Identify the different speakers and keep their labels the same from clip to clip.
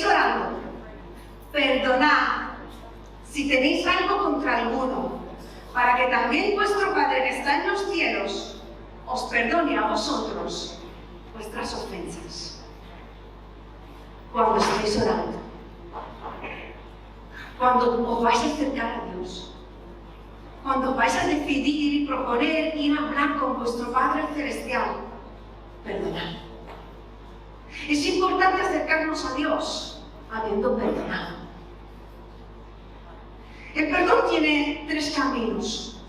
Speaker 1: orando, perdonad si tenéis algo contra alguno, para que también vuestro Padre que está en los cielos os perdone a vosotros vuestras ofensas. Cuando estéis orando, cuando os vais a acercar a Dios, cuando vais a decidir y proponer ir a hablar con vuestro Padre Celestial, perdonad. Es importante acercarnos a Dios habiendo perdonado. El perdón tiene tres caminos.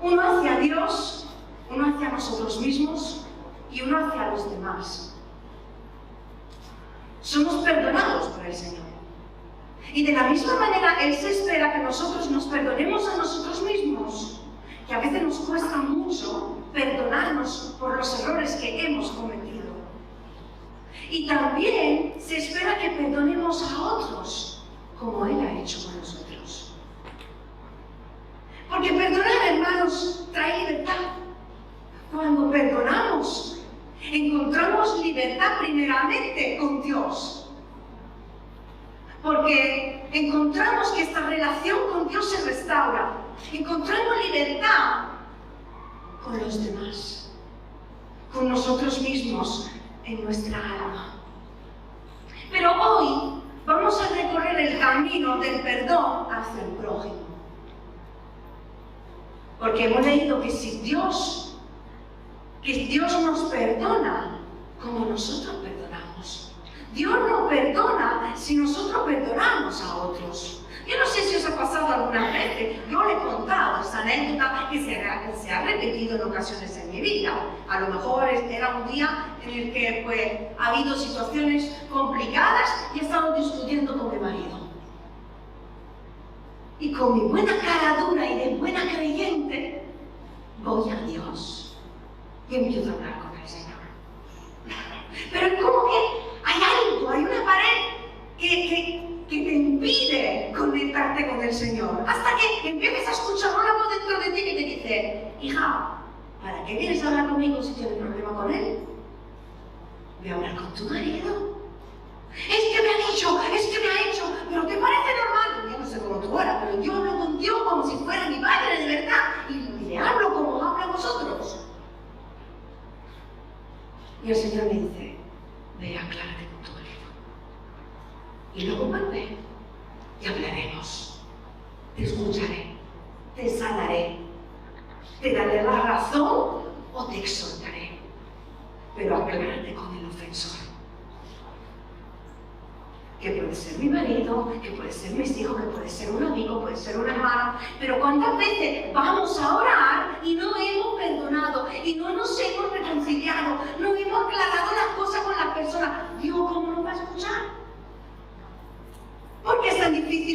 Speaker 1: Uno hacia Dios, uno hacia nosotros mismos y uno hacia los demás. Somos perdonados por el Señor. Y de la misma manera, Él se espera que nosotros nos perdonemos a nosotros mismos, que a veces nos cuesta mucho perdonarnos por los errores que hemos cometido. Y también se espera que perdonemos a otros, como Él ha hecho con nosotros. Porque perdonar, hermanos, trae libertad. Cuando perdonamos, encontramos libertad primeramente con Dios porque encontramos que esta relación con Dios se restaura, encontramos libertad con los demás, con nosotros mismos en nuestra alma. Pero hoy vamos a recorrer el camino del perdón hacia el prójimo. Porque hemos leído que si Dios, que Dios nos perdona como nosotros perdonamos. Dios no perdona si nosotros perdonamos a otros. Yo no sé si os ha pasado alguna vez, yo le he contado esta anécdota que se ha, repetido en ocasiones en mi vida. A lo mejor era un día en el que pues, ha habido situaciones complicadas y he estado discutiendo con mi marido. Y con mi buena cara dura y de buena creyente, voy a Dios y empiezo a hablar con el Señor. Pero como que hay algo, hay una pared que, que, te impide conectarte con el Señor. Hasta que empieces a escuchar una dentro de ti que te dice, hija, ¿para qué vienes a hablar conmigo si tienes problema con él? Voy a hablar con tu marido. Es que me ha dicho, es que me ha hecho, pero ¿te parece normal? Yo no sé cómo tú eras, pero yo hablo con Dios como si fuera mi padre de verdad y le hablo como habla a vosotros. Y el Señor me dice, ve, aclárate tu marido. Y luego vuelve y hablaremos. Te escucharé, te sanaré, te daré la razón o te exhortaré. Pero aclárate con el ofensor. Que puede ser mi marido, que puede ser mis hijos, que puede ser un amigo, puede ser un hermano. Pero ¿cuántas veces vamos a orar y no hemos perdonado y no nos hemos reconciliado, no hemos aclarado las cosas con las personas? Dios, ¿cómo nos va a escuchar?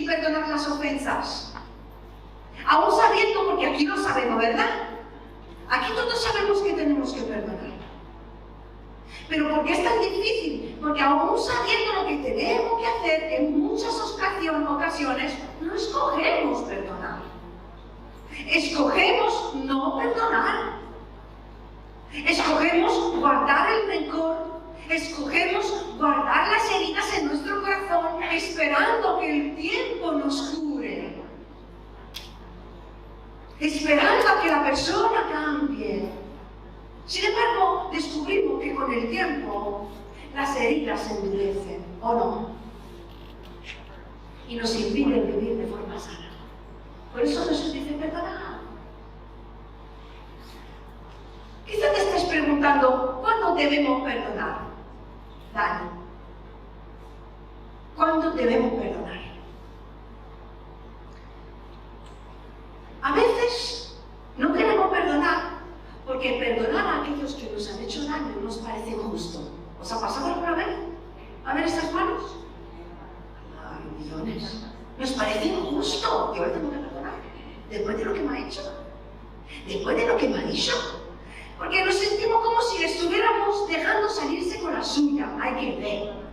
Speaker 1: ¿Por qué es tan difícil perdonar las ofensas? Aún sabiendo, porque aquí lo sabemos, ¿verdad? Aquí todos sabemos que tenemos que perdonar. Pero ¿por qué es tan difícil? Porque aún sabiendo lo que tenemos que hacer, en muchas ocasiones no escogemos perdonar. Escogemos no perdonar. Escogemos guardar el rencor. Escogemos guardar las heridas en nuestro corazón esperando que el tiempo nos cure. Esperando a que la persona cambie sin embargo, descubrimos que con el tiempo las heridas se endurecen, ¿o no? Y nos impiden vivir de forma sana. Por eso Jesús dice, perdona. Quizá te estés preguntando, ¿cuándo debemos perdonar? Dani, ¿cuánto debemos perdonar? A veces no queremos perdonar porque perdonar a aquellos que nos han hecho daño nos parece justo. ¿Os ha pasado alguna vez? A ver estas manos. Ay, millones. Nos parece injusto. Yo le tengo que perdonar. Después de lo que me ha hecho. Después de lo que me ha dicho. Porque nos sentimos como si le estuviéramos dejando salirse con la suya. Hay que ver.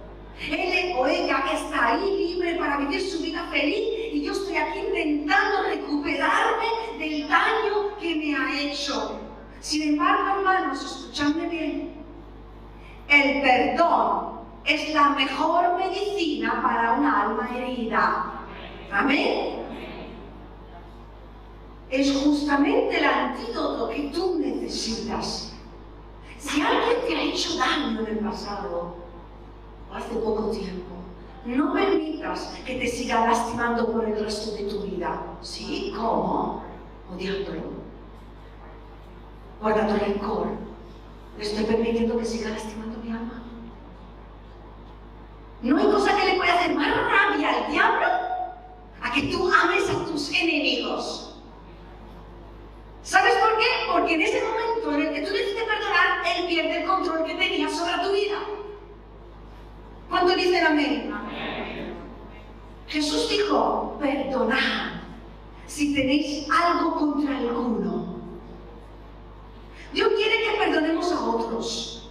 Speaker 1: Él o ella está ahí libre para vivir su vida feliz y yo estoy aquí intentando recuperarme del daño que me ha hecho. Sin embargo, hermanos, escuchadme bien, el perdón es la mejor medicina para una alma herida. Amén. Es justamente el antídoto que tú necesitas. Si alguien te ha hecho daño en el pasado, hace poco tiempo, no permitas que te siga lastimando por el resto de tu vida. ¿Sí? ¿Cómo? Odiándolo. Guardando rencor. Le estoy permitiendo que siga lastimando mi alma. No hay cosa que le pueda hacer más rabia al diablo a que tú ames a tus enemigos. ¿Sabes por qué? Porque en ese momento en el que tú decides perdonar, él pierde el control que tenía sobre tu vida. ¿Cuánto dicen amén? amén? Jesús dijo, perdonad si tenéis algo contra alguno. Dios quiere que perdonemos a otros.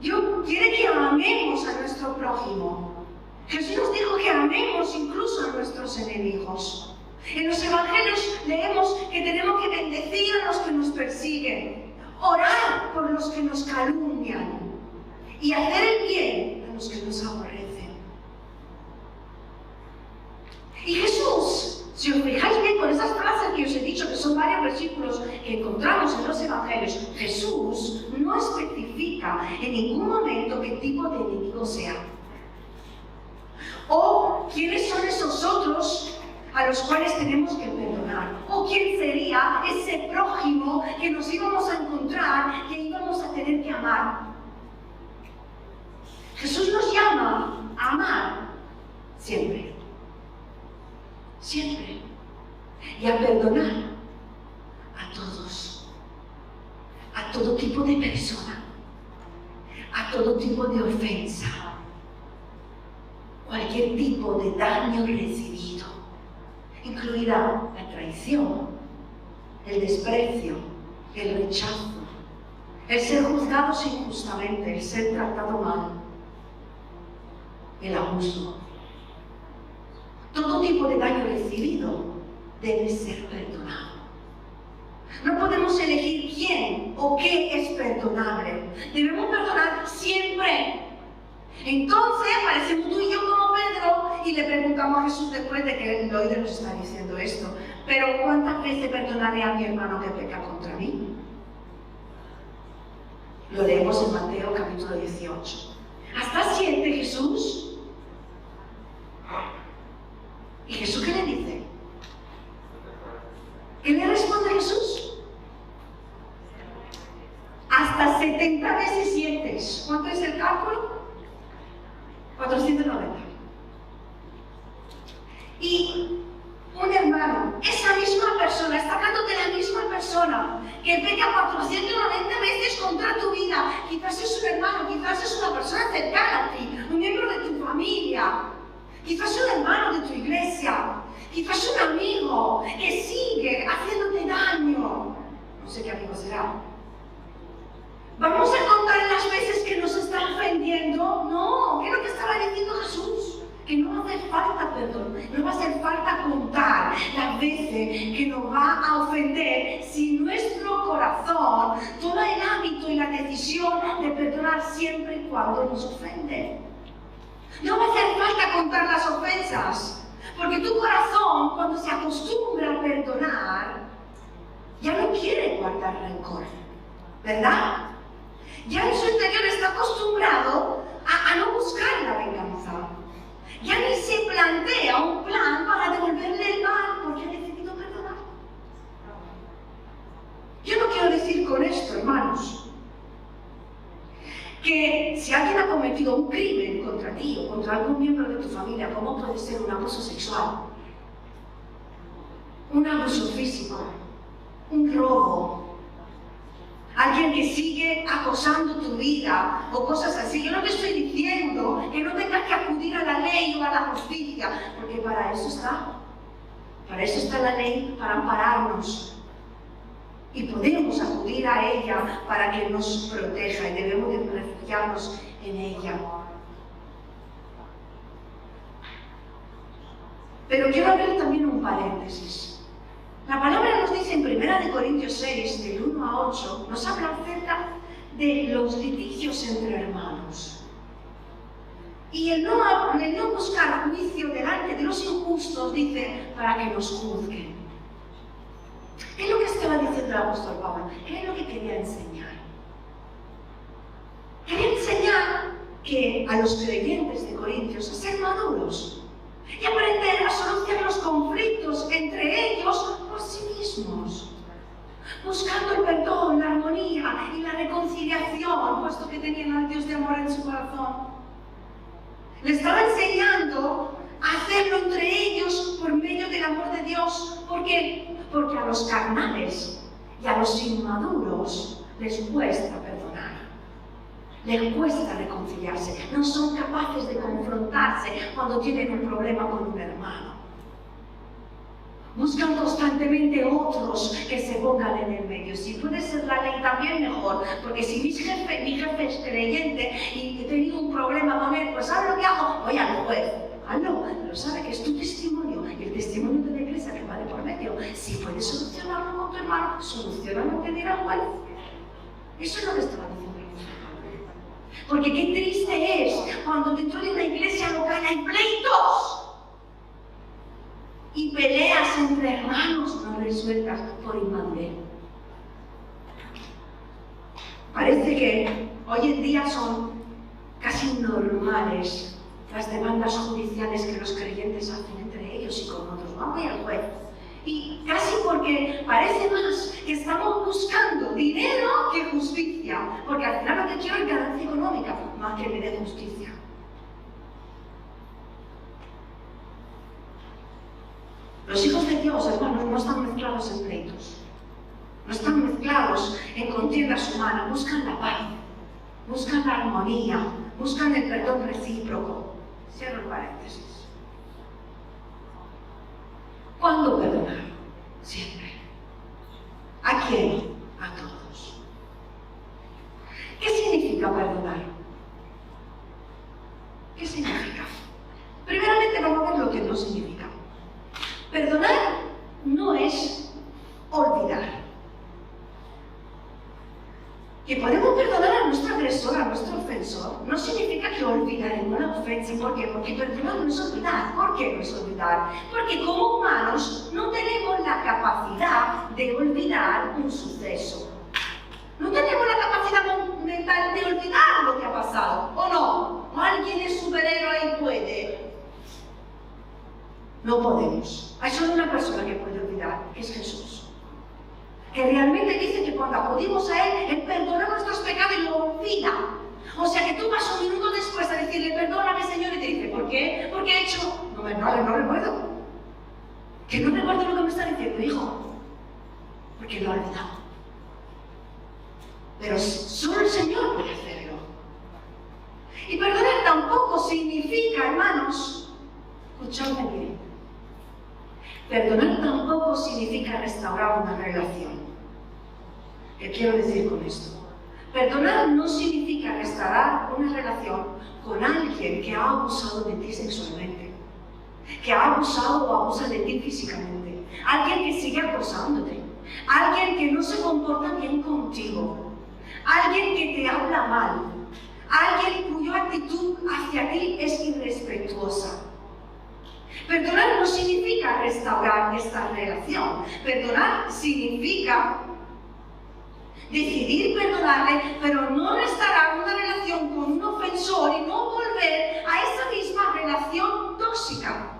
Speaker 1: Dios quiere que amemos a nuestro prójimo. Jesús nos dijo que amemos incluso a nuestros enemigos. En los evangelios leemos que tenemos que bendecir a los que nos persiguen, orar por los que nos calumnian y hacer el bien a los que nos aborrecen. Y Jesús, si os fijáis bien con esas frases que os he dicho, que son varios versículos que encontramos en los evangelios, Jesús no especifica en ningún momento qué tipo de enemigo sea. O quiénes son esos otros a los cuales tenemos que perdonar. O quién sería ese prójimo que nos íbamos a encontrar, que íbamos a tener que amar. Jesús nos llama a amar siempre. Siempre. Y a perdonar a todos. A todo tipo de persona. A todo tipo de ofensa. Cualquier tipo de daño recibido incluirá la traición, el desprecio, el rechazo, el ser juzgados injustamente, el ser tratado mal, el abuso. Todo tipo de daño recibido debe ser perdonado. No podemos elegir quién o qué es perdonable. Debemos perdonar siempre. Entonces aparecemos tú y yo como Pedro y le preguntamos a Jesús después de que el oído nos está diciendo esto. Pero ¿cuántas veces perdonaré a mi hermano que peca contra mí? Lo leemos en Mateo capítulo 18. ¿Hasta siete Jesús? ¿Y Jesús qué le dice? ¿Qué le responde Jesús? Hasta 70 veces 7. ¿Cuánto es el cálculo? 490. Y un hermano, esa misma persona, está hablando de la misma persona que peca 490 veces contra tu vida. Quizás es un hermano, quizás es una persona cercana a ti, un miembro de tu familia, quizás un hermano de tu iglesia, quizás un amigo que sigue haciéndote daño. No sé qué amigo será. ¿Vamos a contar las veces que nos está ofendiendo? No, ¿qué es lo que estaba diciendo Jesús? Que no va a hacer falta perdón, no va a hacer falta contar las veces que nos va a ofender si nuestro corazón toma el hábito y la decisión de perdonar siempre y cuando nos ofende. No va a hacer falta contar las ofensas, porque tu corazón, cuando se acostumbra a perdonar, ya no quiere guardar rencor, ¿verdad? Ya en su interior está acostumbrado a, no buscar la venganza. Ya ni se plantea un plan para devolverle el mal porque ha decidido perdonar. Yo no quiero decir con esto, hermanos, que si alguien ha cometido un crimen contra ti o contra algún miembro de tu familia, como puede ser un abuso sexual, un abuso físico, un robo, alguien que sigue acosando tu vida o cosas así. Yo no te estoy diciendo que no tengas que acudir a la ley o a la justicia porque para eso está. Para eso está la ley, para ampararnos. Y podemos acudir a ella para que nos proteja y debemos de refugiarnos en ella. Pero quiero abrir también un paréntesis. La palabra nos dice en 1 Corintios 6, del 1 a 8, nos habla acerca de los litigios entre hermanos. Y el no, buscar juicio delante de los injustos dice para que nos juzguen. ¿Qué es lo que estaba diciendo el apóstol Pablo? ¿Qué es lo que quería enseñar? Quería enseñar que a los creyentes de Corintios a ser maduros y aprender a solucionar los conflictos entre ellos buscando el perdón, la armonía y la reconciliación, puesto que tenían al Dios de amor en su corazón. Le estaba enseñando a hacerlo entre ellos por medio del amor de Dios. ¿Por qué? Porque a los carnales y a los inmaduros les cuesta perdonar. Les cuesta reconciliarse. No son capaces de confrontarse cuando tienen un problema con un hermano. Buscan constantemente otros que se pongan en el medio. Si puede ser la ley también mejor, porque si mi jefe, mi jefe es creyente y he tenido un problema con él, pues ¿sabes lo que hago? Voy al juez. Ah, no, pero sabe que es tu testimonio y el testimonio de la iglesia que va de por medio. Si puedes solucionarlo con tu hermano, solucionalo que dirá el juez. Eso es lo que estaba diciendo. Porque qué triste es cuando dentro de una iglesia local hay pleitos y peleas entre hermanos no resueltas por inmadurez. Parece que hoy en día son casi normales las demandas judiciales que los creyentes hacen entre ellos y con otros. Vamos al juez. Y casi porque parece más que estamos buscando dinero que justicia, porque al final lo que quiero es ganancia económica, más que me dé justicia. Los hijos de Dios, hermanos, no están mezclados en pleitos. No están mezclados en contiendas humanas. Buscan la paz, buscan la armonía, buscan el perdón recíproco. Cierro el paréntesis. ¿Cuándo perdonar? Siempre. ¿A quién? A todos. ¿Qué significa perdonar? ¿Qué significa? Primeramente vamos a ver lo que no significa. Perdonar no es olvidar. Que podemos perdonar a nuestro agresor, a nuestro ofensor, no significa que olvidaremos la ofensa. ¿Por qué? Porque perdonar no es olvidar. ¿Por qué no es olvidar? Porque como humanos no tenemos la capacidad de olvidar un suceso. No tenemos la capacidad mental de olvidar lo que ha pasado, ¿o no? ¿O alguien es superhéroe y puede? No podemos. Hay solo una persona que puede olvidar, que es Jesús. Que realmente dice que cuando acudimos a Él, Él perdona nuestros pecados y lo olvida. O sea que tú vas un minuto después a decirle, perdóname Señor, y te dice, ¿por qué? ¿Por qué he hecho? No, no, no recuerdo. Que no recuerdo lo que me está diciendo, hijo. Porque lo ha olvidado. Pero solo el Señor puede hacerlo. Y perdonar tampoco significa, hermanos, escuchadme bien, Perdonar tampoco significa restaurar una relación. ¿Qué quiero decir con esto? Perdonar no significa restaurar una relación con alguien que ha abusado de ti sexualmente, que ha abusado o abusa de ti físicamente, alguien que sigue acosándote, alguien que no se comporta bien contigo, alguien que te habla mal, alguien cuya actitud hacia ti es irrespetuosa Perdonar no significa restaurar esta relación. Perdonar significa decidir perdonarle, pero no restaurar una relación con un ofensor y no volver a esa misma relación tóxica.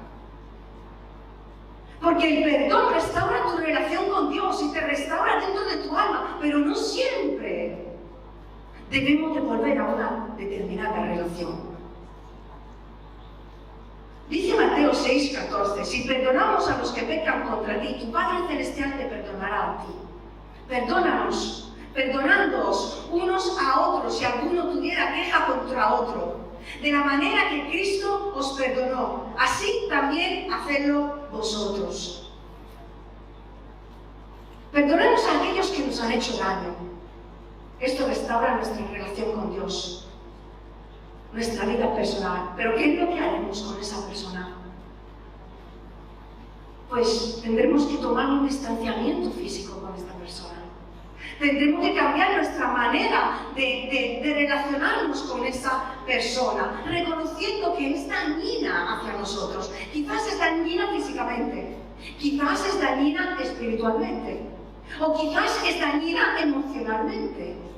Speaker 1: Porque el perdón restaura tu relación con Dios y te restaura dentro de tu alma, pero no siempre debemos de volver a una determinada relación. Dice Mateo 6, 14, si perdonamos a los que pecan contra ti, tu Padre Celestial te perdonará a ti. Perdónanos, perdonándoos unos a otros si alguno tuviera queja contra otro. De la manera que Cristo os perdonó, así también hacedlo vosotros. Perdonemos a aquellos que nos han hecho daño. Esto restaura nuestra relación con Dios, nuestra vida personal. Pero ¿qué es lo que haremos con esa persona? Pues tendremos que tomar un distanciamiento físico con esta persona. Tendremos que cambiar nuestra manera de, relacionarnos con esa persona, reconociendo que es dañina hacia nosotros. Quizás es dañina físicamente, quizás es dañina espiritualmente, o quizás es dañina emocionalmente.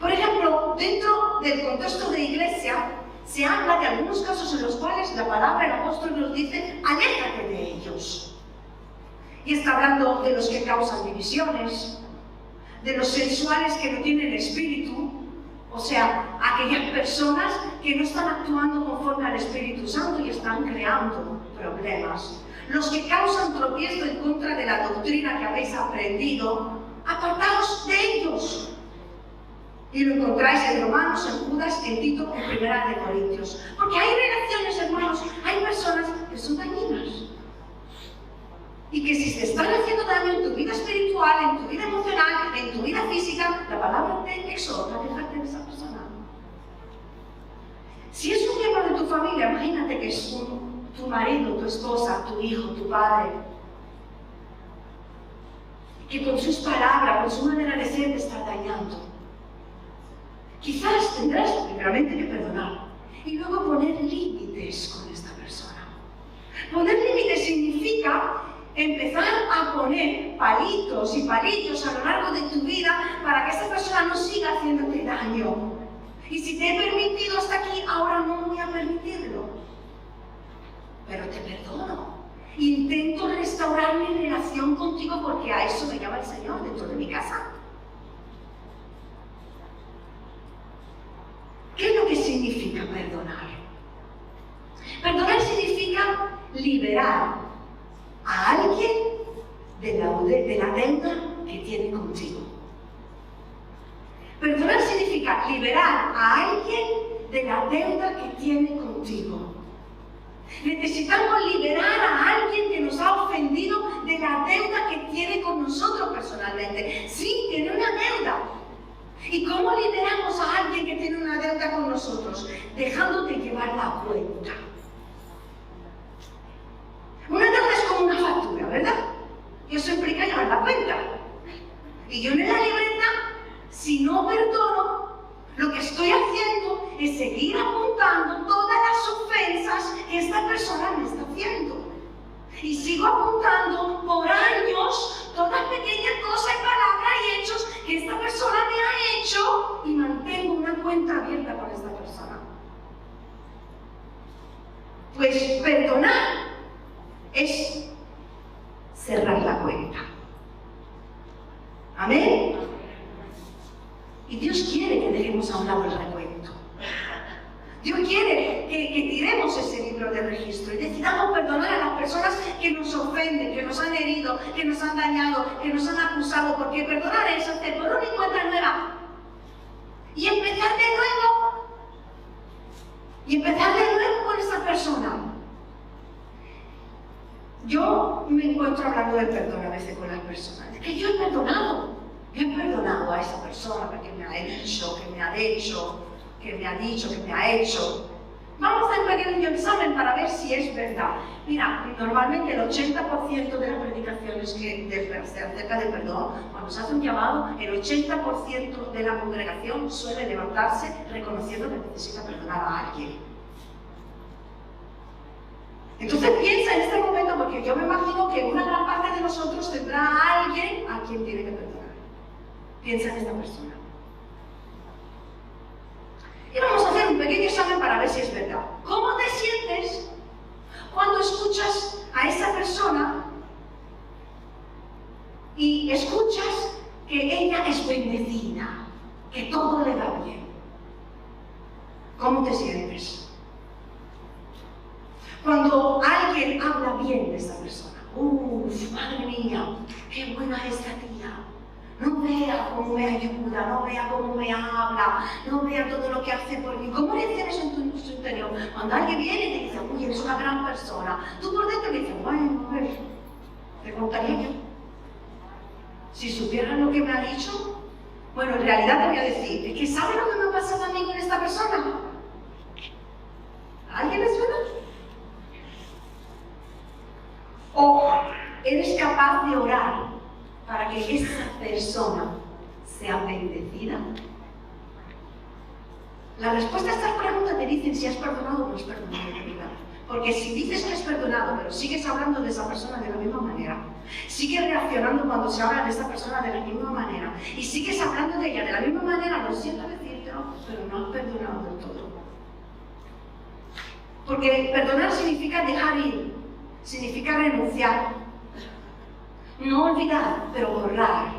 Speaker 1: Por ejemplo, dentro del contexto de iglesia, se habla de algunos casos en los cuales la palabra del apóstol nos dice, aléjate de ellos. Y está hablando de los que causan divisiones, de los sensuales que no tienen espíritu, o sea, aquellas personas que no están actuando conforme al Espíritu Santo y están creando problemas. Los que causan tropiezo en contra de la doctrina que habéis aprendido, apartaos de ellos. Y lo encontráis en Romanos, en Judas, en Tito, en Primera de Corintios. Porque hay relaciones, hermanos, hay personas que son dañinas. Y que si te están haciendo daño en tu vida espiritual, en tu vida emocional, en tu vida física, la palabra te exhorta a dejarte de esa persona. Si es un miembro de tu familia, imagínate que es tu marido, tu esposa, tu hijo, tu padre, que con sus palabras, con su manera de ser te está dañando. Quizás tendrás primeramente que perdonar y luego poner límites con esta persona. Poner límites significa empezar a poner palitos y palitos a lo largo de tu vida para que esa persona no siga haciéndote daño. Y si te he permitido hasta aquí, ahora no voy a permitirlo. Pero te perdono. Intento restaurar mi relación contigo porque a eso me llama el Señor dentro de mi casa. ¿Qué es lo que significa perdonar? Perdonar significa liberar a alguien de la, de la deuda que tiene contigo. Perdonar significa liberar a alguien de la deuda que tiene contigo. Necesitamos liberar a alguien que nos ha ofendido de la deuda que tiene con nosotros personalmente. Sí, tiene una deuda, ¿Y cómo liberamos a alguien que tiene una deuda con nosotros? Dejándote llevar la cuenta. Una deuda es como una factura, ¿verdad? Y eso implica llevar la cuenta. Y yo en la libreta, si no perdono, lo que estoy haciendo es seguir apuntando todas las ofensas que esta persona me está haciendo. Y sigo apuntando por años todas pequeñas cosas, palabras y hechos que esta persona me ha hecho y mantengo una cuenta abierta con esta persona. Pues perdonar es cerrar la cuenta. Amén. Y Dios quiere que dejemos a un lado el recuento. Dios quiere que, tiremos ese libro de registro y decidamos perdonar a las personas que nos ofenden, que nos han herido, que nos han dañado, que nos han acusado, porque perdonar es hacer por una y cuenta nueva y empezar de nuevo. Y empezar de nuevo con esa persona. Yo me encuentro hablando de perdón a veces con las personas. Es que yo he perdonado. Yo he perdonado a esa persona porque me ha dicho, que me ha hecho, que me ha dicho, que me ha hecho. Vamos a hacer un pequeño examen para ver si es verdad. Mira, normalmente el 80% de las predicaciones que de, acerca del perdón, cuando se hace un llamado, el 80% de la congregación suele levantarse reconociendo que necesita perdonar a alguien. Entonces piensa en este momento, porque yo me imagino que una gran parte de nosotros tendrá a alguien a quien tiene que perdonar. Piensa en esta persona. Y vamos a hacer un pequeño examen para ver si es verdad. ¿Cómo te sientes cuando escuchas a esa persona y escuchas que ella es bendecida, que todo le va bien? ¿Cómo te sientes? Cuando alguien habla bien de esa persona, uff, madre mía, qué buena es esta tía, No vea cómo me ayuda, no vea cómo me habla, no vea todo lo que hace por mí. ¿Cómo reaccionas en tu, interior? Cuando alguien viene y te dice, uy, eres una gran persona, tú por dentro le dices, bueno, a ver, te contaría yo. Si supieran lo que me ha dicho, bueno, en realidad te voy a decir, es que ¿sabes lo que me ha pasado a con esta persona? alguien le suena? O eres capaz de orar para que esa persona sea bendecida. La respuesta a estas preguntas te dicen si has perdonado o no has perdonado. Porque si dices que has perdonado, pero sigues hablando de esa persona de la misma manera, sigues reaccionando cuando se habla de esa persona de la misma manera, y sigues hablando de ella de la misma manera, lo siento decírtelo, pero no has perdonado del todo. Porque perdonar significa dejar ir, significa renunciar, no olvidar, pero borrar.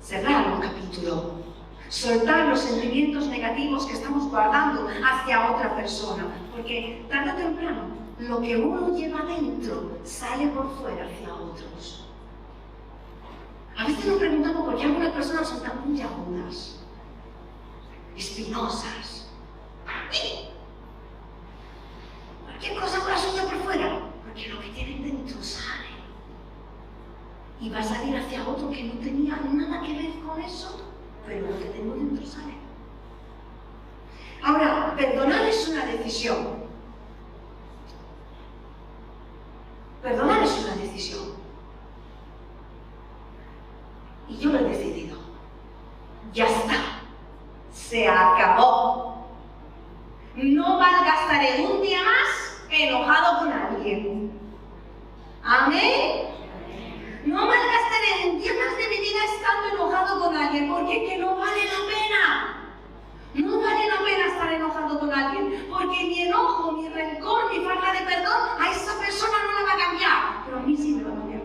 Speaker 1: Cerrar un capítulo. Soltar los sentimientos negativos que estamos guardando hacia otra persona. Porque tarde o temprano, lo que uno lleva dentro sale por fuera hacia otros. A veces nos preguntamos por qué algunas personas son tan puntiagudas, espinosas. ¿Qué cosa la suya por fuera? Porque lo que tienen dentro sale y va a salir hacia otro que no tenía nada que ver con eso, pero lo que tengo dentro sale. Ahora, perdonar es una decisión. Perdonar es una decisión. Y yo lo he decidido. Ya está. Se acabó. No malgastaré un día más enojado con alguien. Amén. No malgastaré un día más de mi vida estando enojado con alguien, porque es que no vale la pena. No vale la pena estar enojado con alguien, porque mi enojo, mi rencor, mi falta de perdón, a esa persona no la va a cambiar, pero a mí sí me va a cambiar.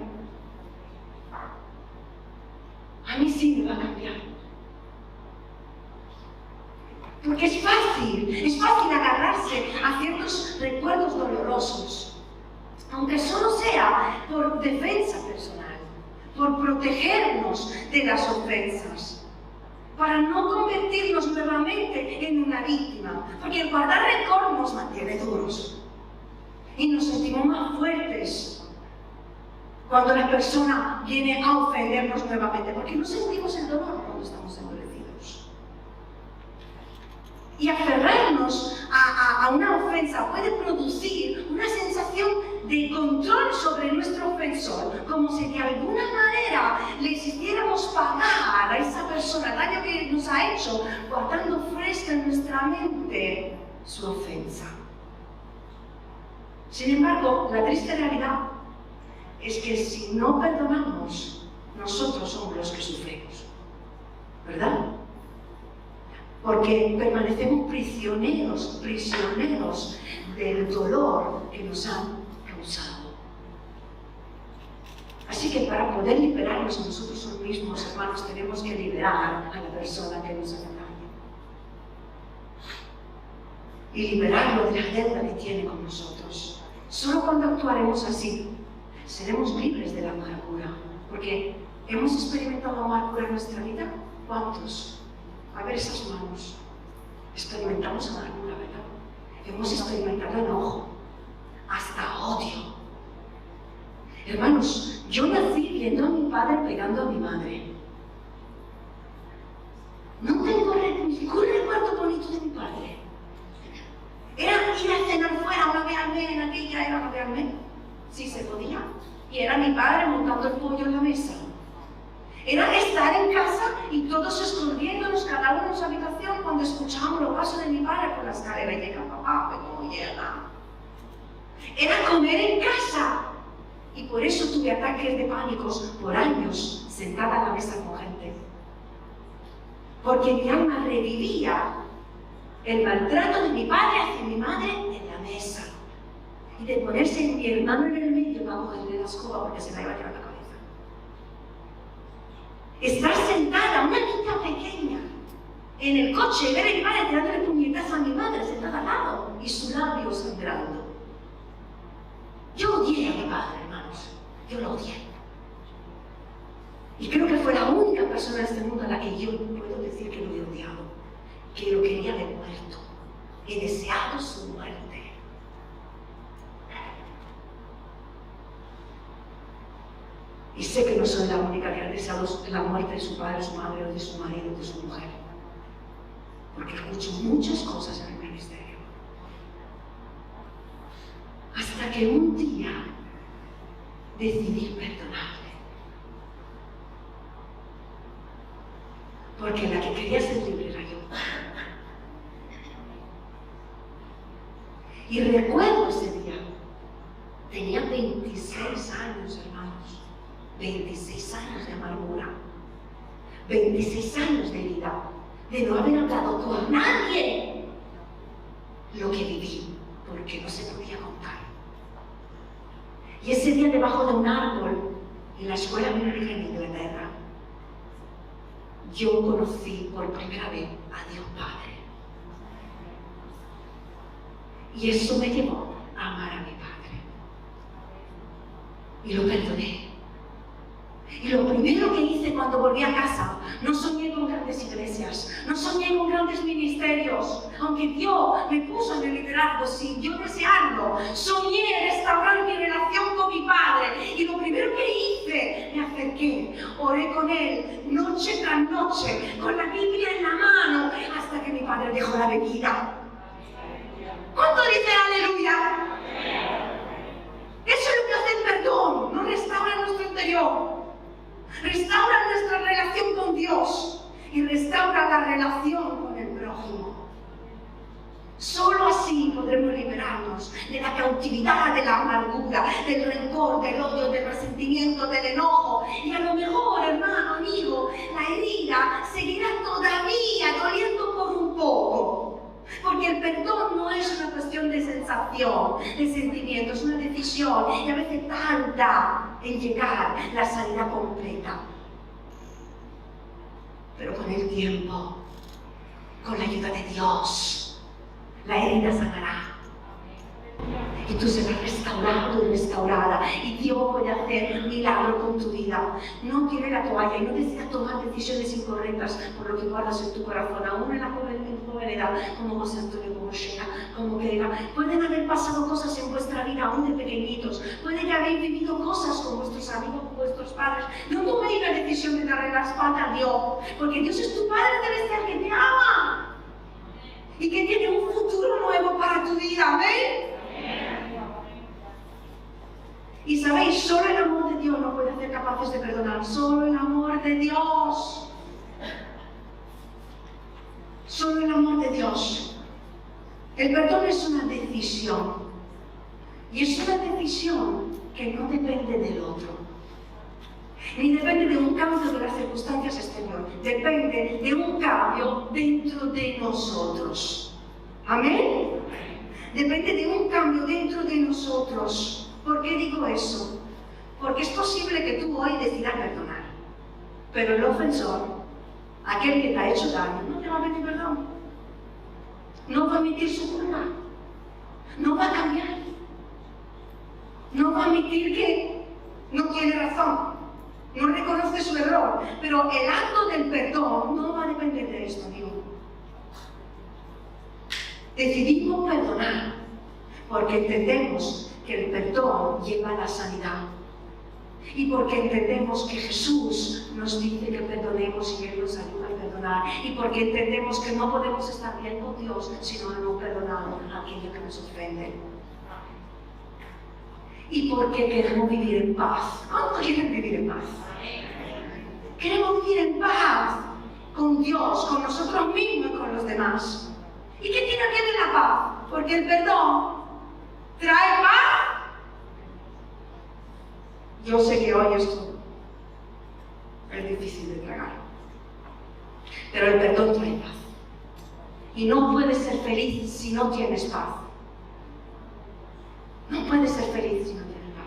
Speaker 1: A mí sí me va a cambiar. Porque es fácil, agarrarse a ciertos recuerdos dolorosos, aunque solo sea por defensa personal por protegernos de las ofensas, para no convertirnos nuevamente en una víctima, porque el guardar rencor nos mantiene duros y nos sentimos más fuertes cuando la persona viene a ofendernos nuevamente, porque no sentimos el dolor cuando estamos endurecidos. Y aferrarnos a, una ofensa puede producir una sensación de control sobre nuestro ofensor, como si de alguna manera le hiciéramos pagar a esa persona el daño que nos ha hecho, guardando fresca en nuestra mente su ofensa. Sin embargo, la triste realidad es que si no perdonamos, nosotros somos los que sufrimos. ¿Verdad? Porque permanecemos prisioneros, prisioneros del dolor que nos han Así que para poder liberarnos nosotros mismos, hermanos, tenemos que liberar a la persona que nos hace daño. Y liberarlo de la deuda que tiene con nosotros. Solo cuando actuaremos así, seremos libres de la amargura. Porque hemos experimentado amargura en nuestra vida. ¿Cuántos? A ver esas manos. Experimentamos amargura, ¿verdad? Hemos experimentado enojo, hasta odio. Hermanos, yo nací viendo a mi padre pegando a mi madre. No tengo ningún recuerdo bonito de mi padre. Era ir a cenar fuera mes, en aquella era mes. Sí se podía. Y era mi padre montando el pollo en la mesa. Era estar en casa y todos escondiéndonos cada uno en su habitación cuando escuchábamos los pasos de mi padre por la escalera y llega papá, cómo llega. Era comer en casa y por eso tuve ataques de pánicos por años sentada a la mesa con gente. Porque mi alma revivía el maltrato de mi padre hacia mi madre en la mesa. Y de ponerse mi hermano en el medio para cogerle la escoba porque se la iba a llevar la cabeza. Estar sentada, una niña pequeña, en el coche ver a mi padre tirándole puñetazos a mi madre sentada al lado y su labio sangrando. Yo odié a mi padre. Yo lo odié. Y creo que fue la única persona en este mundo a la que yo puedo decir que lo he odiado, que lo quería de muerto. He deseado su muerte. Y sé que no soy la única que ha deseado la muerte de su padre, su madre, o de su marido, de su mujer. Porque escucho muchas cosas en el ministerio. Hasta que un día decidí perdonarle. Porque la que quería ser libre era yo. Y recuerdo ese día. Tenía 26 años, hermanos. 26 años de amargura. 26 años de vida. De no haber hablado con nadie lo que viví. Porque no se podía contar. Y ese día debajo de un árbol, en la escuela bíblica en Inglaterra, yo conocí por primera vez a Dios Padre. Y eso me llevó a amar a mi Padre. Y lo perdoné. Y lo primero que hice cuando volví a casa, no soñé con grandes iglesias, no soñé con grandes ministerios, aunque Dios me puso en el liderazgo sin yo desearlo, soñé restaurar mi relación con mi Padre. Y lo primero que hice, me acerqué, oré con Él, noche tras noche, con la Biblia en la mano, hasta que mi Padre dejó la bebida. ¿Cuánto dice aleluya? Eso es lo que hace el perdón, nos restaura nuestro interior restaura nuestra relación con Dios y restaura la relación con el prójimo. Solo así podremos liberarnos de la cautividad, de la amargura, del rencor, del odio, del resentimiento, del enojo. Y a lo mejor, hermano, amigo, la herida seguirá todavía doliendo por un poco. Porque el perdón no es una cuestión de sentimiento, es una decisión y a veces tarda en llegar la salida completa. Pero con el tiempo, con la ayuda de Dios, la herida sanará y tú serás restaurado y restaurada. Y Dios puede hacer milagro con tu vida. No tiene la toalla y no desea tomar decisiones incorrectas por lo que guardas en tu corazón, aún en la joven edad, como José Antonio, como Shea, como Grega. Pueden haber pasado cosas en vuestra vida, aún de pequeñitos. Pueden haber vivido cosas con vuestros amigos, con vuestros padres. No toméis la decisión de darle la espalda a Dios, porque Dios es tu Padre celestial que te ama y que tiene un futuro nuevo para tu vida. Amén. Y sabéis, solo el amor de Dios nos puede hacer capaces de perdonar. Solo el amor de Dios. Solo el amor de Dios. El perdón es una decisión. Y es una decisión que no depende del otro. Ni depende de un cambio de las circunstancias exteriores. Depende de un cambio dentro de nosotros. Amén. Depende de un cambio dentro de nosotros. ¿Por qué digo eso? Porque es posible que tú hoy decidas perdonar, pero el ofensor, aquel que te ha hecho daño, no te va a pedir perdón. No va a admitir su culpa. No va a cambiar. No va a admitir que no tiene razón. No reconoce su error. Pero el acto del perdón no va a depender de esto, amigo. Decidimos perdonar porque entendemos que el perdón lleva a la sanidad. Y porque entendemos que Jesús nos dice que perdonemos y Él nos ayuda a perdonar. Y porque entendemos que no podemos estar bien con Dios si no hemos perdonado a aquello que nos ofende. Y porque queremos vivir en paz. ¿Cuánto quieren vivir en paz? Queremos vivir en paz con Dios, con nosotros mismos y con los demás. ¿Y qué tiene que ver la paz? Porque el perdón trae paz. Yo sé que hoy esto es difícil de tragar, pero el perdón trae paz. Y no puedes ser feliz si no tienes paz. No puedes ser feliz si no tienes paz.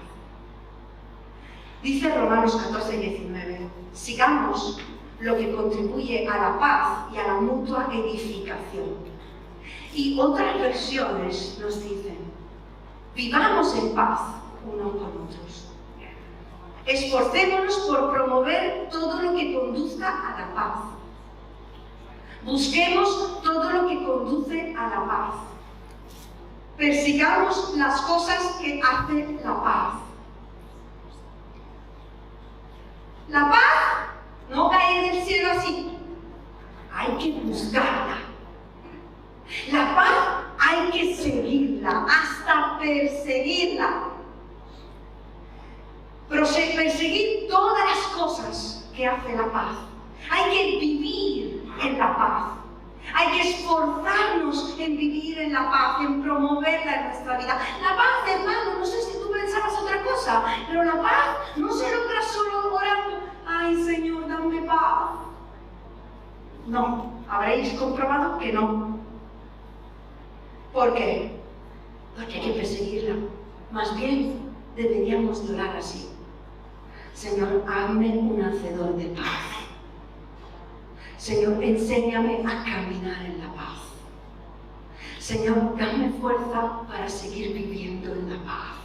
Speaker 1: Dice Romanos 14, 19, sigamos lo que contribuye a la paz y a la mutua edificación. Y otras versiones nos dicen, vivamos en paz unos con otros. Esforcémonos por promover todo lo que conduzca a la paz. Busquemos todo lo que conduce a la paz. Persigamos las cosas que hacen la paz. La paz no cae del cielo así. Hay que buscarla. La paz hay que seguirla, hasta perseguirla. Perseguir todas las cosas que hace la paz. Hay que vivir en la paz. Hay que esforzarnos en vivir en la paz, en promoverla en nuestra vida. La paz, hermano, no sé si tú pensabas otra cosa, pero la paz no se logra solo orando, ay Señor, dame paz. No, habréis comprobado que no. ¿Por qué? Porque hay que perseguirla. Más bien, deberíamos de orar así. Señor, hazme un hacedor de paz. Señor, enséñame a caminar en la paz. Señor, dame fuerza para seguir viviendo en la paz.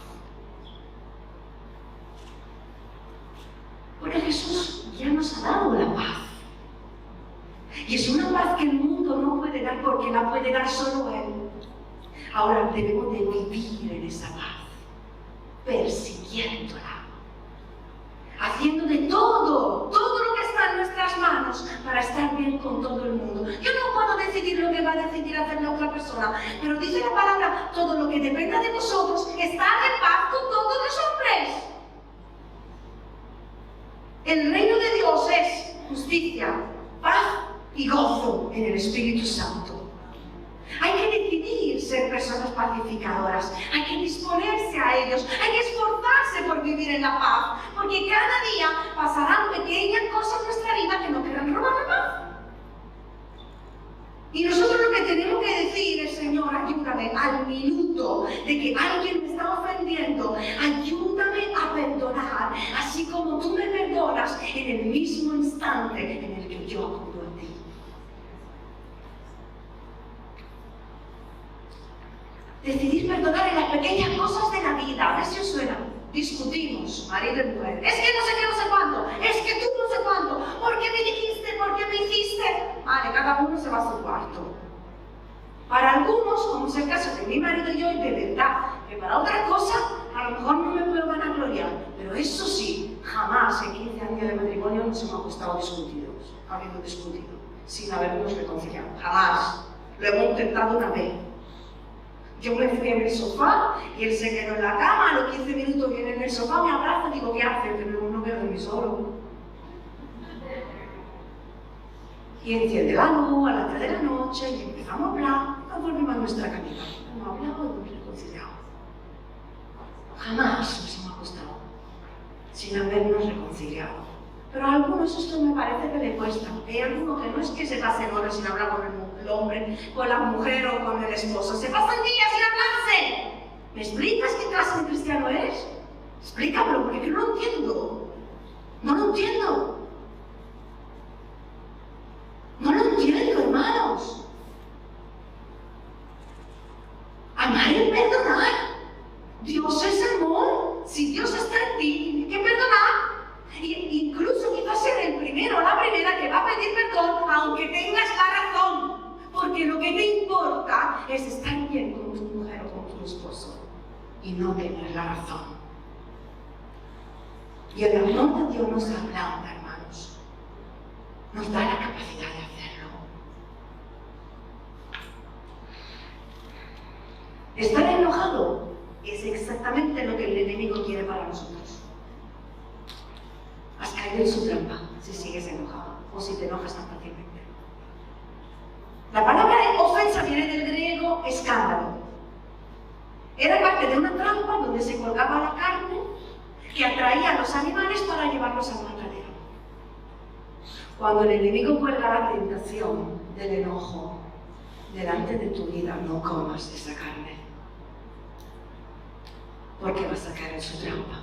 Speaker 1: Porque Jesús ya nos ha dado la paz. Y es una paz que el mundo no puede dar porque la puede dar solo Él. Ahora debemos de vivir en esa paz, persiguiéndola, haciendo de todo, todo lo que está en nuestras manos para estar bien con todo el mundo. Yo no puedo decidir lo que va a decidir hacer la otra persona, pero dice la palabra, todo lo que dependa de vosotros, está en paz con todos los hombres. El reino de Dios es justicia, paz y gozo en el Espíritu Santo. Hay que decidir ser personas pacificadoras, hay que disponerse a ellos, hay que esforzarse por vivir en la paz, porque cada día pasarán pequeñas cosas en nuestra vida que nos quieran robar la paz. Y nosotros lo que tenemos que decir es, Señor, ayúdame al minuto de que alguien me está ofendiendo, ayúdame a perdonar, así como tú me perdonas en el mismo instante en el que yo acudo a ti. decidir perdonar en las pequeñas cosas de la vida. A ver si os suena. Discutimos, marido y mujer. Es que no sé qué, no sé cuánto. Es que tú no sé cuánto. ¿Por qué me dijiste? ¿Por qué me hiciste? Vale, cada uno se va a su cuarto. Para algunos, como es el caso de mi marido y yo, y de verdad, que para otra cosa, a lo mejor no me puedo vanagloriar. Pero eso sí, jamás en 15 años de matrimonio nos hemos acostado discutidos, habiendo discutido, sin habernos reconciliado. Jamás. Lo hemos intentado una vez. Yo me fui en el sofá y él se quedó en la cama, a los 15 minutos sofá, me abraza y digo, ¿qué hace? Pero no veo de mí solo. Y enciende la luz a las 3 de la noche y empezamos a hablar, nos volvimos a nuestra camita. Hemos hablado y hemos reconciliado. Jamás nos hemos acostado sin habernos reconciliado. Pero a algunos esto me parece que le cuesta. Hay algunos que no es que se pasen horas sin hablar con el, hombre, con la mujer o con el esposo, se pasan días sin hablarse. ¿Me explicas qué clase de cristiano eres? Explícamelo, porque yo no lo entiendo. No lo entiendo. No lo entiendo, hermanos. Amar y perdonar. Dios es amor. Si Dios está en ti, tiene que perdonar. Y incluso quizás ser el primero o la primera que va a pedir perdón, aunque tengas la razón. Porque lo que te importa es estar bien con tu mujer o con tu esposo y no tener la razón. Y el amor de Dios nos ablanda, hermanos. Nos da la capacidad de hacerlo. Estar enojado es exactamente lo que el enemigo quiere para nosotros. Has caído en su trampa si sigues enojado o si te enojas tan fácilmente. La palabra ofensa viene del griego escándalo. Era parte de una trampa donde se colgaba la carne que atraía a los animales para llevarlos al matadero. Cuando el enemigo cuelga la tentación del enojo delante de tu vida, no comas esa carne. Porque vas a caer en su trampa.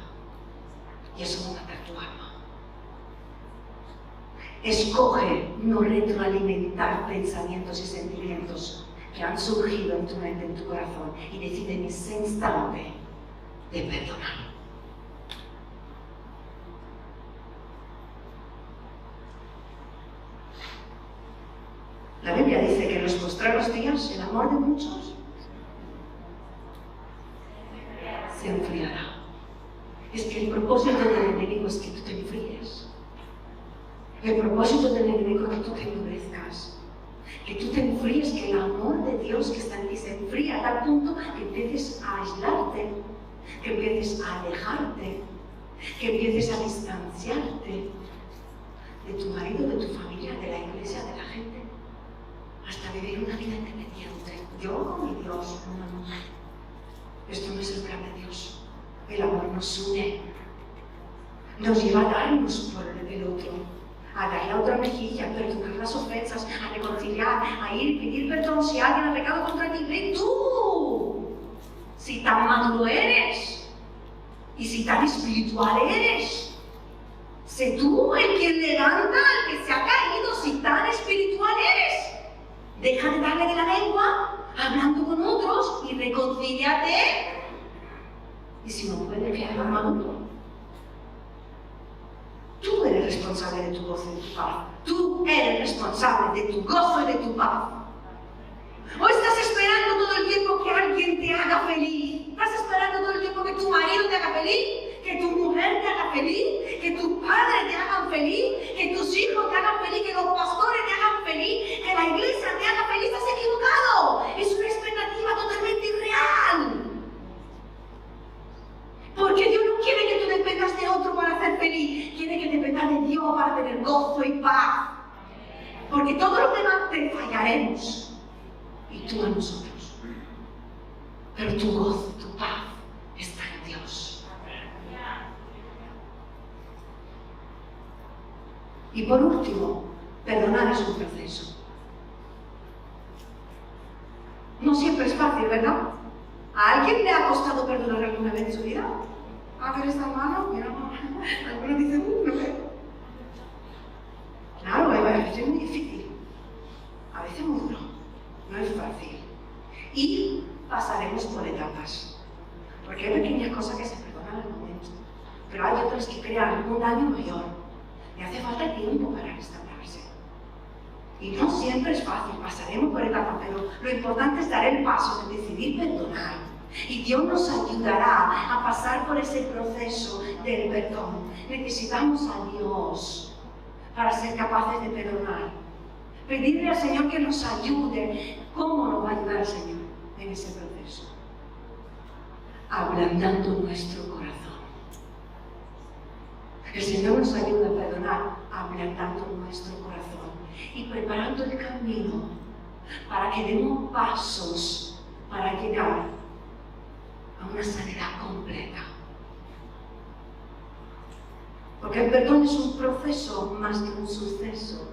Speaker 1: Y eso va a matar tu alma. Escoge no retroalimentar pensamientos y sentimientos que han surgido en tu mente, en tu corazón, y decide en ese instante de perdonar. Enfriarse el amor de muchos, se enfriará. Es que el propósito del enemigo es que tú te enfríes. El propósito del enemigo es que tú te endurezcas. Que tú te enfríes, que el amor de Dios que está en ti se enfría a tal punto que empieces a aislarte, que empieces a alejarte, que empieces a distanciarte de tu marido, de tu familia, de la iglesia, de la gente, hasta vivir una vida independiente. Yo con mi Dios, no, no. Esto no es el plan de Dios. El amor nos une, nos lleva a darnos por el otro, a dar la otra mejilla, a perdonar las ofensas, a reconciliar, a ir pedir perdón si alguien ha pecado contra ti. Ve tú, si tan maduro eres y si tan espiritual eres. Sé tú el que levanta al que se ha caído, si tan espiritual eres. Deja de darle de la lengua, hablando con otros y reconcíliate. Y si no puedes, quedar maduro. Tú eres responsable de tu gozo y de tu paz. Tú eres responsable de tu gozo y de tu paz. ¿O estás esperando todo el tiempo que alguien te haga feliz? ¿Estás esperando todo el tiempo que tu marido te haga feliz? ¿Que tu mujer te haga feliz? ¿Que tus padres te hagan feliz? ¿Que tus hijos te hagan feliz? ¿Que los pastores te hagan feliz? ¿Que la iglesia te haga feliz? Estás equivocado. Es una expectativa totalmente irreal. Porque Dios no quiere que tú dependas de otro para ser feliz. Quiere que dependas de Dios para tener gozo y paz. Porque todos los demás te fallaremos. Y tú a nosotros. Pero tu gozo, tu paz Y por último, perdonar es un proceso. No siempre es fácil, ¿verdad? ¿A alguien le ha costado perdonar alguna vez en su vida? A ver esta mano, mira, algunos dicen, uh, no veo. Claro, a veces es muy difícil, a veces muy duro, no es fácil. Y pasaremos por etapas, porque hay pequeñas cosas que se perdonan al momento, pero hay otras que crean un daño mayor y hace falta tiempo para restaurarse. Y no siempre es fácil, pasaremos por etapas, pero lo importante es dar el paso de decidir perdonar y Dios nos ayudará a pasar por ese proceso del perdón. Necesitamos a Dios para ser capaces de perdonar. Pedirle al Señor que nos ayude. ¿Cómo nos va a ayudar el Señor en ese proceso? Ablandando nuestro corazón. El Señor nos ayuda a perdonar ablandando nuestro corazón y preparando el camino para que demos pasos para llegar a una sanidad completa. Porque el perdón es un proceso más que un suceso.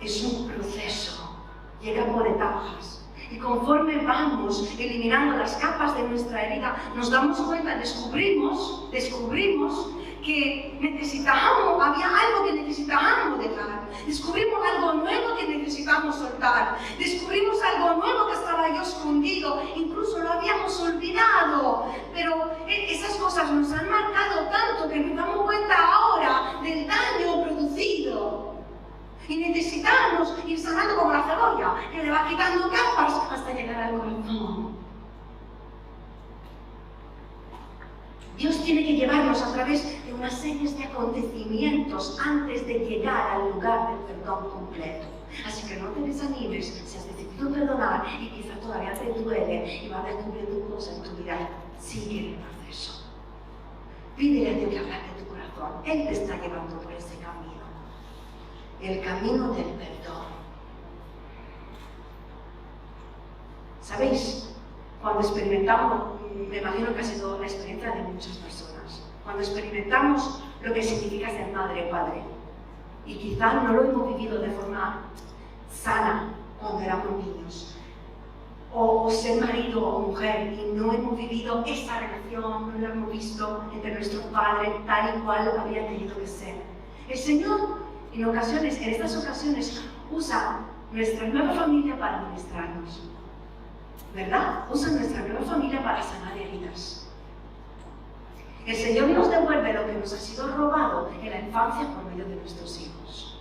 Speaker 1: Es un proceso. Llega por etapas. Y conforme vamos eliminando las capas de nuestra herida, nos damos cuenta, descubrimos, descubrimos que necesitábamos, había algo que necesitábamos dejar. Descubrimos algo nuevo que necesitamos soltar. Descubrimos algo nuevo que estaba ahí escondido. Incluso lo habíamos olvidado. Pero e, esas cosas nos han marcado tanto que nos damos cuenta ahora del daño producido. Y necesitamos ir sanando como la cebolla, que le va quitando capas hasta llegar al corazón. Dios a través de unas series de acontecimientos antes de llegar al lugar del perdón completo. Así que no te desanimes si has decidido perdonar y quizá todavía te duele y vas descubriendo cosas en tu vida. Sigue el proceso. Pídele a Dios que tu corazón. Él te está llevando por ese camino. El camino del perdón. ¿Sabéis? Cuando experimentamos me imagino que ha sido la experiencia de muchas personas. Cuando experimentamos lo que significa ser madre o padre, y quizá no lo hemos vivido de forma sana cuando éramos niños, o ser marido o mujer y no hemos vivido esa relación, no la hemos visto entre nuestros padres tal y cual había tenido que ser. El Señor, en ocasiones, en estas ocasiones, usa nuestra nueva familia para ministrarnos. ¿verdad? Usa nuestra nueva familia para sanar heridas. El Señor nos devuelve lo que nos ha sido robado en la infancia por medio de nuestros hijos.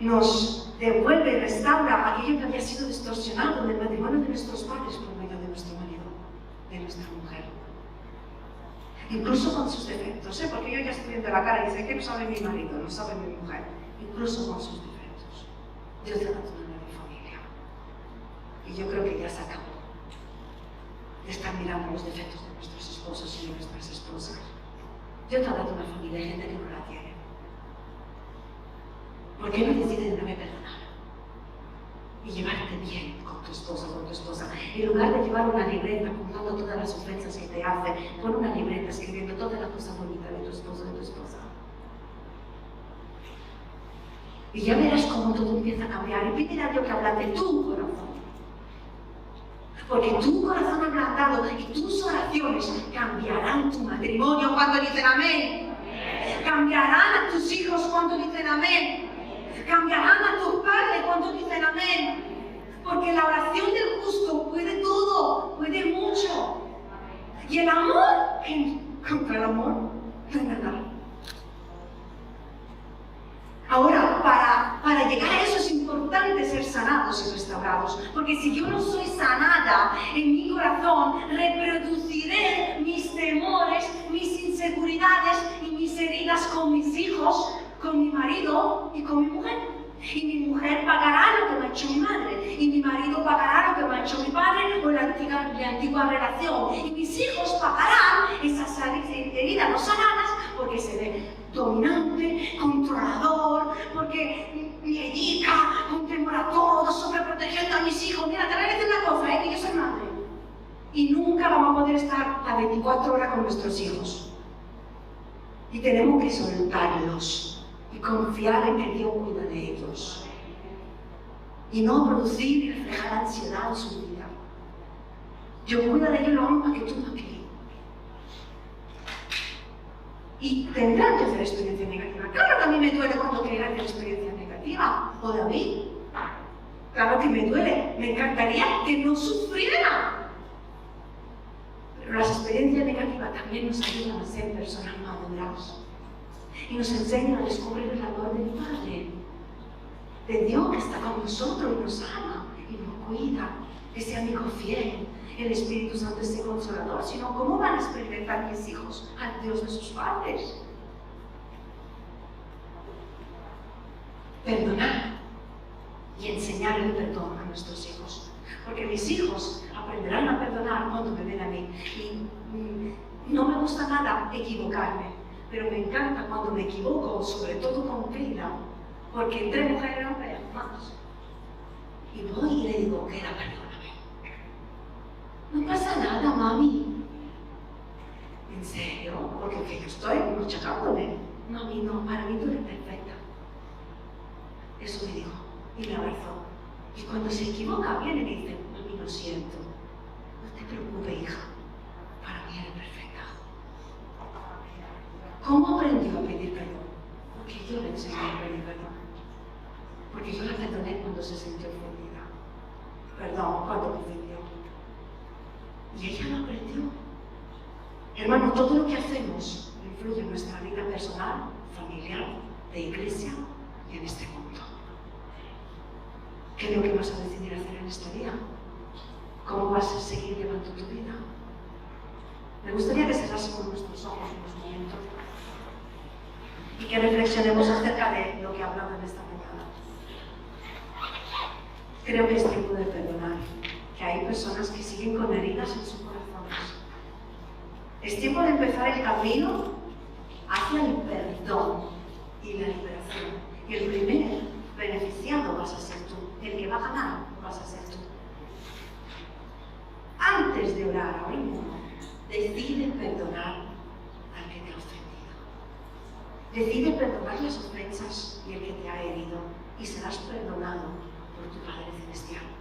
Speaker 1: nos devuelve y restaura aquello que había sido distorsionado del matrimonio de nuestros padres por medio de nuestro marido, de nuestra mujer. Incluso con sus defectos, ¿eh? porque yo ya estoy viendo la cara y dice, ¿qué no sabe mi marido? No sabe mi mujer. Incluso con sus defectos. Dios te ha dado una nueva familia. Y yo creo que ya se acabó de estar mirando los defectos de nuestros esposos y de nuestras esposas. Dios te ha dado una familia, hay gente que no la tiene. ¿Por qué no decides darme perdonar? Y llevarte bien con tu esposo, con tu esposa. En lugar de llevar una libreta apuntando todas las ofensas que te hacen, pon una libreta escribiendo todas las cosas bonitas de tu esposo, de tu esposa. Y ya verás cómo todo empieza a cambiar. Y pídele a Dios que de tu corazón. Porque tu corazón ablandado y tus oraciones cambiarán tu matrimonio cuando dicen amén. Cambiarán a tus hijos cuando dicen amén. Cambiarán a tus padres cuando dicen amén. Porque la oración del justo puede todo, puede mucho. Y el amor, contra el amor, no hay nada. Ahora, para, para llegar a eso es importante ser sanados y restaurados, porque si yo no soy sanada en mi corazón, reproduciré mis temores, mis inseguridades y mis heridas con mis hijos, con mi marido y con mi mujer. Y mi mujer pagará lo que me ha hecho mi madre, y mi marido pagará lo que me ha hecho mi padre o la antigua, la antigua relación. Y mis hijos pagarán esas heridas no sanadas porque se ve dominante, controlador, porque me dedica con temor a todo, sobreprotegiendo a mis hijos. Mira, te voy a decir una cosa, ¿eh? que yo soy madre. Y nunca vamos a poder estar las 24 horas con nuestros hijos. Y tenemos que soltarlos y confiar en que Dios cuida de ellos. Y no producir y reflejar ansiedad en su vida. Yo cuido de ellos lo más que tú no quieres y tendrán que hacer experiencia negativa. Claro que a mí me duele cuando quieran hacer experiencia negativa, o David. Claro que me duele, me encantaría que no sufriera. Pero las experiencias negativas también nos ayudan a ser personas maduras y nos enseñan a descubrir el amor del Padre, de Dios que está con nosotros y nos ama y nos cuida, ese amigo fiel, el Espíritu Santo ese consolador, sino cómo van a experimentar mis hijos al Dios de sus padres. Perdonar y enseñar el perdón a nuestros hijos. Porque mis hijos aprenderán a perdonar cuando me ven a mí. Y mm, no me gusta nada equivocarme, pero me encanta cuando me equivoco, sobre todo con Keila, porque entre mujeres no más. Y voy y le digo, que era perdón no pasa nada, mami. ¿En serio? Porque que yo estoy machacándome. Mami, no, para mí tú eres perfecta. Eso me dijo y me abrazó. Y cuando se equivoca, viene y me dice, mami, lo siento. No te preocupes, hija. Para mí eres perfecta. ¿Cómo aprendió a pedir perdón? Porque yo le enseñé a pedir perdón. Porque yo la perdoné cuando se sintió ofendida. Perdón, cuando me ofendió. Y ella lo aprendió. Hermano, todo lo que hacemos influye en nuestra vida personal, familiar, de iglesia y en este mundo. ¿Qué es lo que vas a decidir hacer en este día? ¿Cómo vas a seguir llevando tu vida? Me gustaría que cerrásemos nuestros ojos en unos momentos y que reflexionemos acerca de lo que hablado en esta mañana. Creo que es tiempo de perdonar que hay personas que siguen con heridas en sus corazones. Es tiempo de empezar el camino hacia el perdón y la liberación. Y el primer beneficiado vas a ser tú. El que va a ganar vas a ser tú. Antes de orar ahora mismo, decide perdonar al que te ha ofendido. Decide perdonar las ofensas y el que te ha herido y serás perdonado por tu Padre Celestial.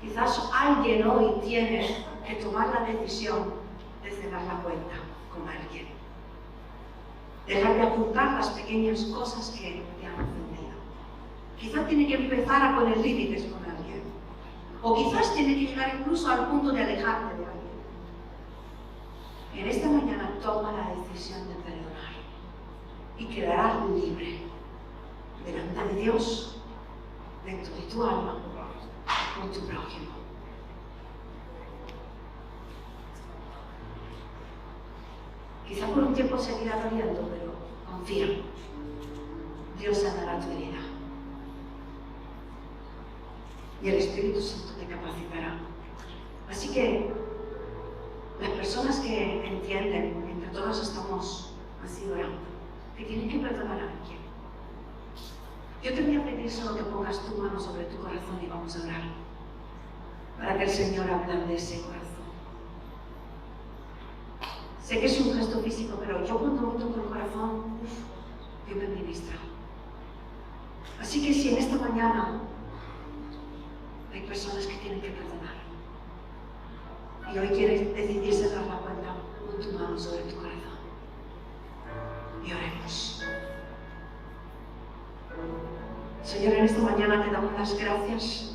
Speaker 1: Quizás alguien hoy tiene que tomar la decisión de cerrar la cuenta con alguien. Dejar de apuntar las pequeñas cosas que te han ofendido. Quizás tiene que empezar a poner límites con alguien. O quizás tiene que llegar incluso al punto de alejarte de alguien. En esta mañana toma la decisión de perdonar y quedarás libre. delante de Dios, dentro de tu alma, con tu prójimo. Quizá por un tiempo seguirá doliendo, pero confía. Dios sanará tu herida. Y el Espíritu Santo te capacitará. Así que las personas que entienden, entre todos estamos así orando, que tienen que perdonar a alguien. Yo te voy a pedir solo que pongas tu mano sobre tu corazón y vamos a orar. Para que el Señor hable de ese corazón. Sé que es un gesto físico, pero yo cuando lo toco el corazón, uf, Dios me ministra. Así que si en esta mañana hay personas que tienen que perdonar y hoy quieres decidir cerrar la cuenta, pon tu mano sobre tu corazón y oremos. Señor, en esta mañana te damos las gracias